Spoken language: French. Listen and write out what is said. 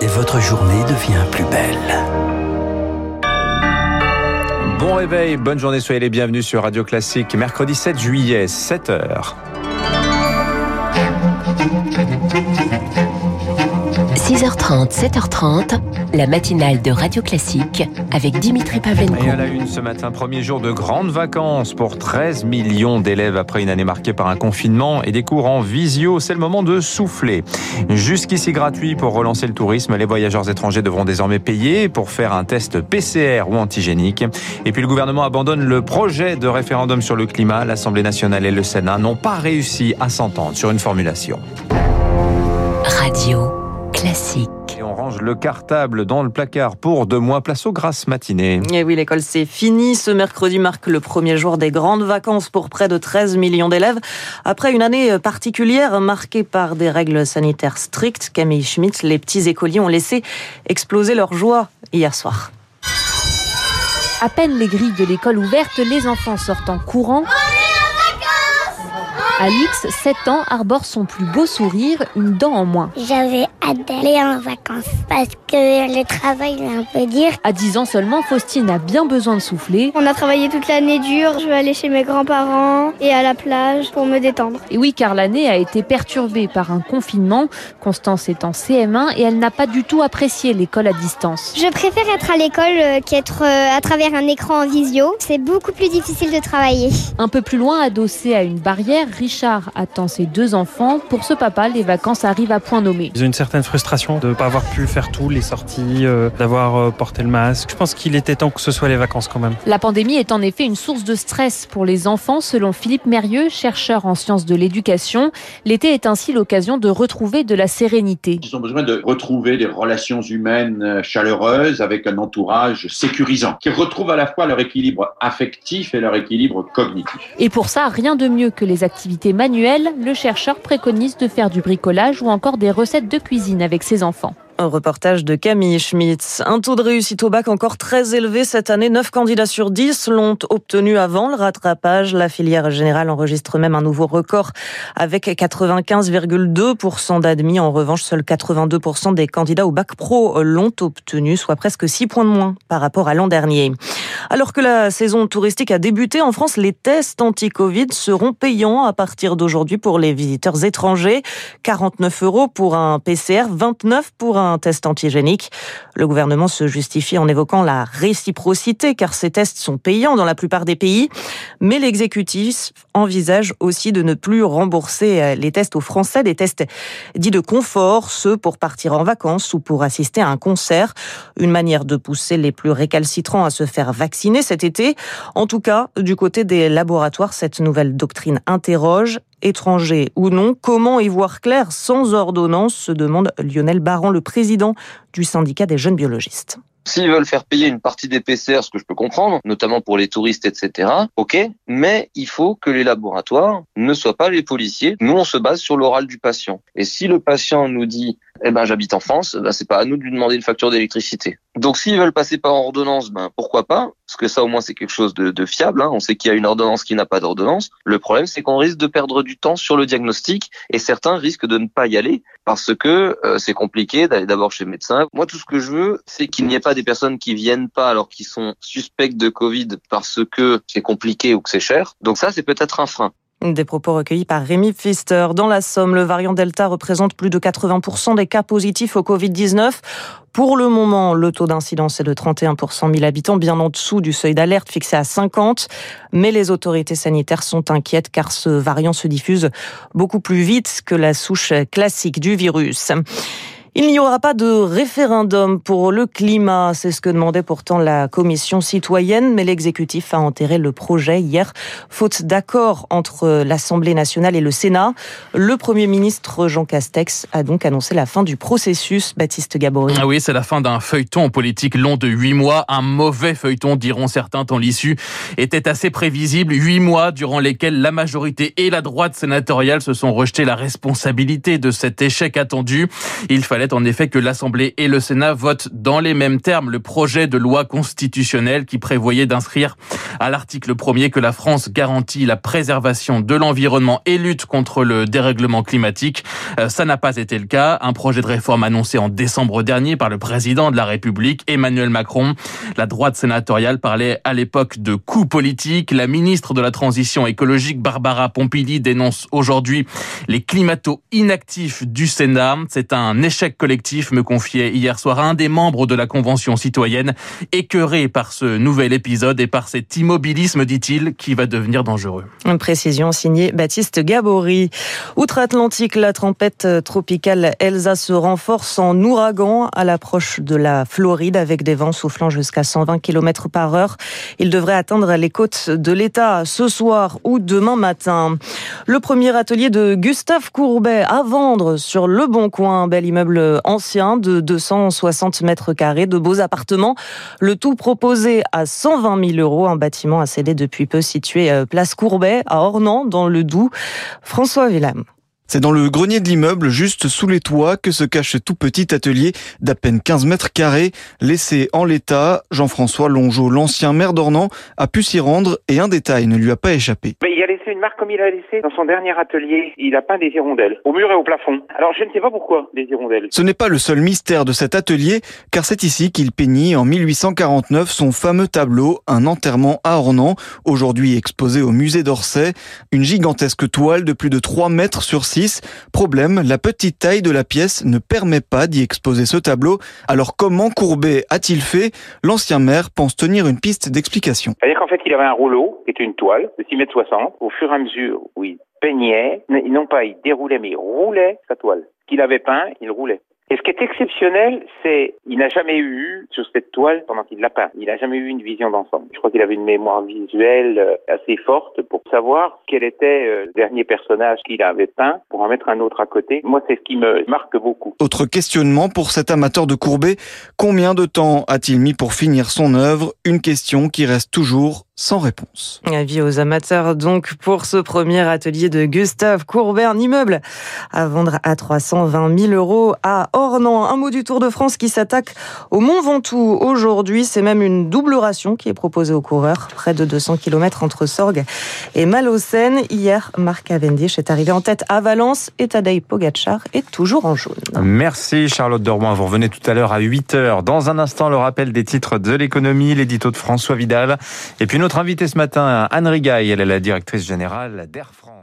et votre journée devient plus belle. Bon réveil, bonne journée, soyez les bienvenus sur Radio Classique, mercredi 7 juillet, 7h. 6h30, 7h30, la matinale de Radio Classique avec Dimitri Pavlenko. Et à la une ce matin, premier jour de grandes vacances pour 13 millions d'élèves après une année marquée par un confinement et des cours en visio. C'est le moment de souffler. Jusqu'ici gratuit pour relancer le tourisme, les voyageurs étrangers devront désormais payer pour faire un test PCR ou antigénique. Et puis le gouvernement abandonne le projet de référendum sur le climat. L'Assemblée nationale et le Sénat n'ont pas réussi à s'entendre sur une formulation. Radio Classique. Et on range le cartable dans le placard pour deux mois. Place aux grasses matinées. Et oui, l'école c'est fini. Ce mercredi marque le premier jour des grandes vacances pour près de 13 millions d'élèves. Après une année particulière marquée par des règles sanitaires strictes, Camille Schmitt, les petits écoliers ont laissé exploser leur joie hier soir. À peine les grilles de l'école ouvertes, les enfants sortent en courant. Alix, 7 ans, arbore son plus beau sourire, une dent en moins. J'avais hâte d'aller en vacances parce que le travail est un peu dur. À 10 ans seulement, Faustine a bien besoin de souffler. On a travaillé toute l'année dure. Je vais aller chez mes grands-parents et à la plage pour me détendre. Et oui, car l'année a été perturbée par un confinement. Constance est en CM1 et elle n'a pas du tout apprécié l'école à distance. Je préfère être à l'école qu'être à travers un écran en visio. C'est beaucoup plus difficile de travailler. Un peu plus loin, adossé à une barrière, Richard attend ses deux enfants. Pour ce papa, les vacances arrivent à point nommé. Ils ont une certaine frustration de ne pas avoir pu faire tout, les sorties, euh, d'avoir euh, porté le masque. Je pense qu'il était temps que ce soit les vacances quand même. La pandémie est en effet une source de stress pour les enfants, selon Philippe Mérieux, chercheur en sciences de l'éducation. L'été est ainsi l'occasion de retrouver de la sérénité. Ils ont besoin de retrouver des relations humaines euh, chaleureuses avec un entourage sécurisant, qui retrouvent à la fois leur équilibre affectif et leur équilibre cognitif. Et pour ça, rien de mieux que les activités manuelles le chercheur préconise de faire du bricolage ou encore des recettes de cuisine avec ses enfants. Un reportage de Camille Schmitz. Un taux de réussite au bac encore très élevé cette année. 9 candidats sur 10 l'ont obtenu avant le rattrapage. La filière générale enregistre même un nouveau record avec 95,2% d'admis. En revanche, seuls 82% des candidats au bac pro l'ont obtenu, soit presque 6 points de moins par rapport à l'an dernier. Alors que la saison touristique a débuté en France, les tests anti-Covid seront payants à partir d'aujourd'hui pour les visiteurs étrangers. 49 euros pour un PCR, 29 pour un test antigénique. Le gouvernement se justifie en évoquant la réciprocité car ces tests sont payants dans la plupart des pays. Mais l'exécutif envisage aussi de ne plus rembourser euh, les tests aux Français, des tests dits de confort, ceux pour partir en vacances ou pour assister à un concert. Une manière de pousser les plus récalcitrants à se faire vacciner cet été. En tout cas, du côté des laboratoires, cette nouvelle doctrine interroge étrangers ou non. Comment y voir clair sans ordonnance se demande Lionel Baran, le président du syndicat des jeunes biologistes. S'ils veulent faire payer une partie des PCR, ce que je peux comprendre, notamment pour les touristes, etc., ok, mais il faut que les laboratoires ne soient pas les policiers. Nous, on se base sur l'oral du patient. Et si le patient nous dit eh ben j'habite en France, ben, c'est pas à nous de lui demander une facture d'électricité. Donc s'ils veulent passer par ordonnance, ben pourquoi pas? Parce que ça au moins c'est quelque chose de, de fiable. Hein. On sait qu'il y a une ordonnance qui n'a pas d'ordonnance. Le problème c'est qu'on risque de perdre du temps sur le diagnostic et certains risquent de ne pas y aller parce que euh, c'est compliqué d'aller d'abord chez le médecin. Moi tout ce que je veux c'est qu'il n'y ait pas des personnes qui viennent pas alors qu'ils sont suspects de Covid parce que c'est compliqué ou que c'est cher. Donc ça c'est peut-être un frein. Des propos recueillis par Rémi Pfister. Dans la Somme, le variant Delta représente plus de 80% des cas positifs au Covid-19. Pour le moment, le taux d'incidence est de 31 pour 100 000 habitants, bien en dessous du seuil d'alerte fixé à 50. Mais les autorités sanitaires sont inquiètes car ce variant se diffuse beaucoup plus vite que la souche classique du virus. Il n'y aura pas de référendum pour le climat, c'est ce que demandait pourtant la commission citoyenne, mais l'exécutif a enterré le projet hier, faute d'accord entre l'Assemblée nationale et le Sénat. Le Premier ministre Jean Castex a donc annoncé la fin du processus, Baptiste Gabory. Ah oui, c'est la fin d'un feuilleton politique long de huit mois, un mauvais feuilleton diront certains, tant l'issue était assez prévisible. Huit mois durant lesquels la majorité et la droite sénatoriale se sont rejetés la responsabilité de cet échec attendu. Il fallait en effet que l'Assemblée et le Sénat votent dans les mêmes termes le projet de loi constitutionnelle qui prévoyait d'inscrire à l'article 1er que la France garantit la préservation de l'environnement et lutte contre le dérèglement climatique. Euh, ça n'a pas été le cas. Un projet de réforme annoncé en décembre dernier par le président de la République, Emmanuel Macron. La droite sénatoriale parlait à l'époque de coup politique. La ministre de la Transition écologique, Barbara Pompili, dénonce aujourd'hui les climato inactifs du Sénat. C'est un échec collectif, me confiait hier soir un des membres de la Convention citoyenne, écœuré par ce nouvel épisode et par cet immobilisme, dit-il, qui va devenir dangereux. Une précision signée Baptiste Gabory. Outre-Atlantique, la tempête tropicale Elsa se renforce en ouragan à l'approche de la Floride avec des vents soufflant jusqu'à 120 km par heure. Il devrait atteindre les côtes de l'État ce soir ou demain matin. Le premier atelier de Gustave Courbet à vendre sur Le Bon Coin, bel immeuble ancien de 260 mètres carrés, de beaux appartements. Le tout proposé à 120 000 euros, un bâtiment à céder depuis peu situé euh, place Courbet à Ornans dans le Doubs. François Villam. C'est dans le grenier de l'immeuble, juste sous les toits, que se cache ce tout petit atelier d'à peine 15 mètres carrés. Laissé en l'état, Jean-François Longeau, l'ancien maire d'Ornans, a pu s'y rendre et un détail ne lui a pas échappé. Mais il a laissé une marque comme il a laissé dans son dernier atelier. Il a peint des hirondelles, au mur et au plafond. Alors je ne sais pas pourquoi des hirondelles. Ce n'est pas le seul mystère de cet atelier, car c'est ici qu'il peignit en 1849 son fameux tableau Un enterrement à Ornans, aujourd'hui exposé au musée d'Orsay. Une gigantesque toile de plus de 3 mètres sur 6 Problème, la petite taille de la pièce ne permet pas d'y exposer ce tableau. Alors comment Courbet a-t-il fait? L'ancien maire pense tenir une piste d'explication. C'est-à-dire qu'en fait, il avait un rouleau, qui était une toile de 6 mètres 60. Au fur et à mesure où il peignait, non pas il déroulait, mais il roulait sa toile. Qu'il avait peint, il roulait. Et ce qui est exceptionnel, c'est il n'a jamais eu sur cette toile pendant qu'il l'a peint, il n'a jamais eu une vision d'ensemble. Je crois qu'il avait une mémoire visuelle euh, assez forte pour savoir quel était euh, le dernier personnage qu'il avait peint pour en mettre un autre à côté. Moi, c'est ce qui me marque beaucoup. Autre questionnement pour cet amateur de Courbet, combien de temps a-t-il mis pour finir son œuvre? Une question qui reste toujours sans réponse. Avis aux amateurs donc pour ce premier atelier de Gustave Courbet, un immeuble à vendre à 320 000 euros à Ornans. Un mot du Tour de France qui s'attaque au Mont Ventoux aujourd'hui. C'est même une double ration qui est proposée aux coureurs. Près de 200 km entre Sorgue et Malocène. Hier, Marc Cavendish est arrivé en tête à Valence et Tadej Pogacar est toujours en jaune. Merci Charlotte Dormoin. Vous revenez tout à l'heure à 8 h Dans un instant, le rappel des titres de l'économie, l'édito de François Vidal. Et puis notre invitée ce matin, Anne Rigaille, elle est la directrice générale d'Air France.